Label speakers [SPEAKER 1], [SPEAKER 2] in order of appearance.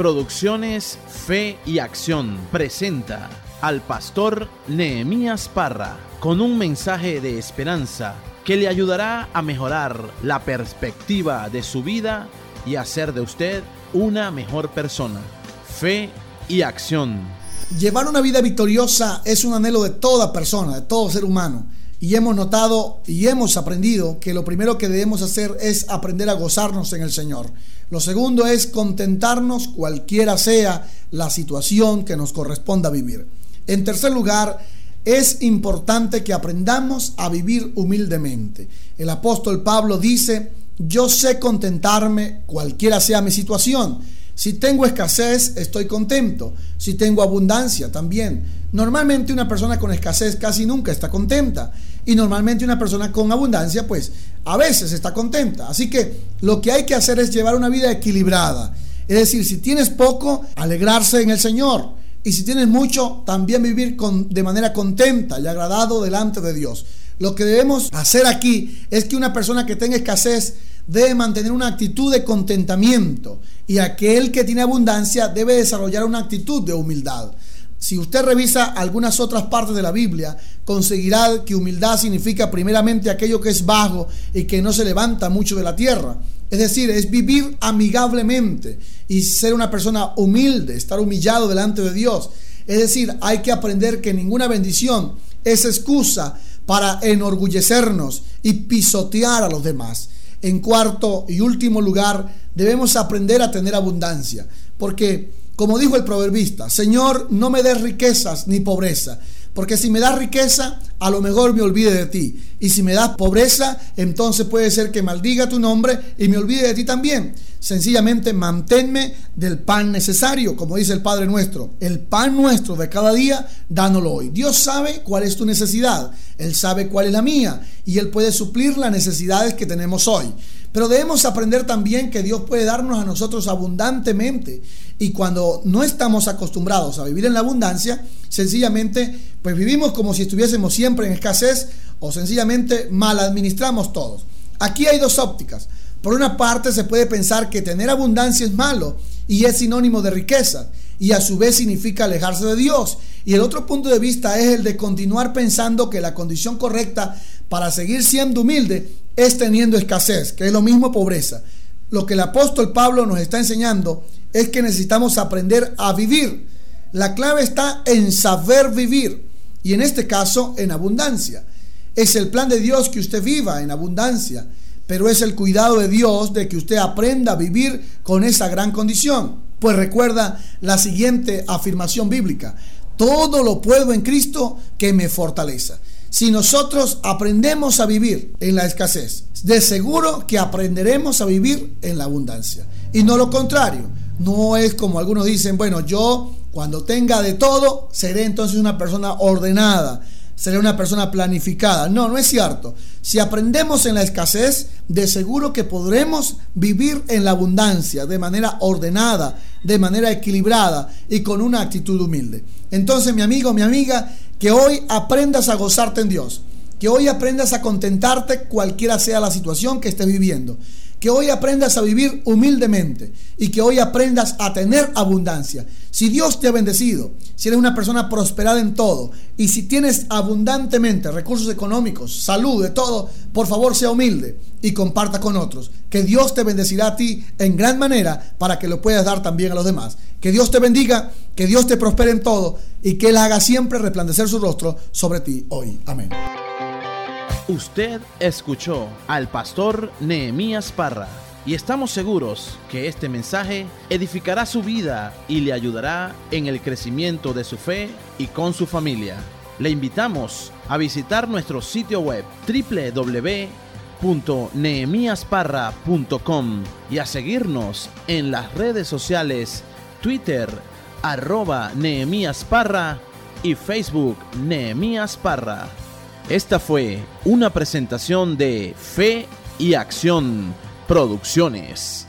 [SPEAKER 1] Producciones Fe y Acción presenta al pastor Nehemías Parra con un mensaje de esperanza que le ayudará a mejorar la perspectiva de su vida y hacer de usted una mejor persona. Fe y acción.
[SPEAKER 2] Llevar una vida victoriosa es un anhelo de toda persona, de todo ser humano. Y hemos notado y hemos aprendido que lo primero que debemos hacer es aprender a gozarnos en el Señor. Lo segundo es contentarnos cualquiera sea la situación que nos corresponda vivir. En tercer lugar, es importante que aprendamos a vivir humildemente. El apóstol Pablo dice, yo sé contentarme cualquiera sea mi situación. Si tengo escasez, estoy contento. Si tengo abundancia, también. Normalmente una persona con escasez casi nunca está contenta. Y normalmente una persona con abundancia, pues a veces está contenta. Así que lo que hay que hacer es llevar una vida equilibrada. Es decir, si tienes poco, alegrarse en el Señor. Y si tienes mucho, también vivir con, de manera contenta y agradado delante de Dios. Lo que debemos hacer aquí es que una persona que tenga escasez debe mantener una actitud de contentamiento y aquel que tiene abundancia debe desarrollar una actitud de humildad. Si usted revisa algunas otras partes de la Biblia, conseguirá que humildad significa primeramente aquello que es bajo y que no se levanta mucho de la tierra. Es decir, es vivir amigablemente y ser una persona humilde, estar humillado delante de Dios. Es decir, hay que aprender que ninguna bendición es excusa para enorgullecernos y pisotear a los demás. En cuarto y último lugar, debemos aprender a tener abundancia, porque como dijo el proverbista, Señor, no me des riquezas ni pobreza, porque si me das riqueza, a lo mejor me olvide de ti. Y si me das pobreza, entonces puede ser que maldiga tu nombre y me olvide de ti también. Sencillamente manténme del pan necesario, como dice el Padre nuestro. El pan nuestro de cada día, dánoslo hoy. Dios sabe cuál es tu necesidad. Él sabe cuál es la mía. Y Él puede suplir las necesidades que tenemos hoy. Pero debemos aprender también que Dios puede darnos a nosotros abundantemente. Y cuando no estamos acostumbrados a vivir en la abundancia, sencillamente pues vivimos como si estuviésemos siempre en escasez o sencillamente mal administramos todos. Aquí hay dos ópticas. Por una parte se puede pensar que tener abundancia es malo y es sinónimo de riqueza y a su vez significa alejarse de Dios. Y el otro punto de vista es el de continuar pensando que la condición correcta para seguir siendo humilde es teniendo escasez, que es lo mismo pobreza. Lo que el apóstol Pablo nos está enseñando es que necesitamos aprender a vivir. La clave está en saber vivir y en este caso en abundancia. Es el plan de Dios que usted viva en abundancia, pero es el cuidado de Dios de que usted aprenda a vivir con esa gran condición. Pues recuerda la siguiente afirmación bíblica, todo lo puedo en Cristo que me fortaleza. Si nosotros aprendemos a vivir en la escasez, de seguro que aprenderemos a vivir en la abundancia. Y no lo contrario. No es como algunos dicen, bueno, yo cuando tenga de todo, seré entonces una persona ordenada, seré una persona planificada. No, no es cierto. Si aprendemos en la escasez, de seguro que podremos vivir en la abundancia de manera ordenada, de manera equilibrada y con una actitud humilde. Entonces, mi amigo, mi amiga, que hoy aprendas a gozarte en Dios. Que hoy aprendas a contentarte cualquiera sea la situación que estés viviendo. Que hoy aprendas a vivir humildemente y que hoy aprendas a tener abundancia. Si Dios te ha bendecido, si eres una persona prosperada en todo y si tienes abundantemente recursos económicos, salud, de todo, por favor sea humilde y comparta con otros. Que Dios te bendecirá a ti en gran manera para que lo puedas dar también a los demás. Que Dios te bendiga, que Dios te prospere en todo y que Él haga siempre resplandecer su rostro sobre ti hoy. Amén.
[SPEAKER 1] Usted escuchó al pastor Nehemías Parra y estamos seguros que este mensaje edificará su vida y le ayudará en el crecimiento de su fe y con su familia. Le invitamos a visitar nuestro sitio web www.nehemiasparra.com y a seguirnos en las redes sociales Twitter, arroba Nehemías Parra y Facebook Nehemías Parra. Esta fue una presentación de Fe y Acción Producciones.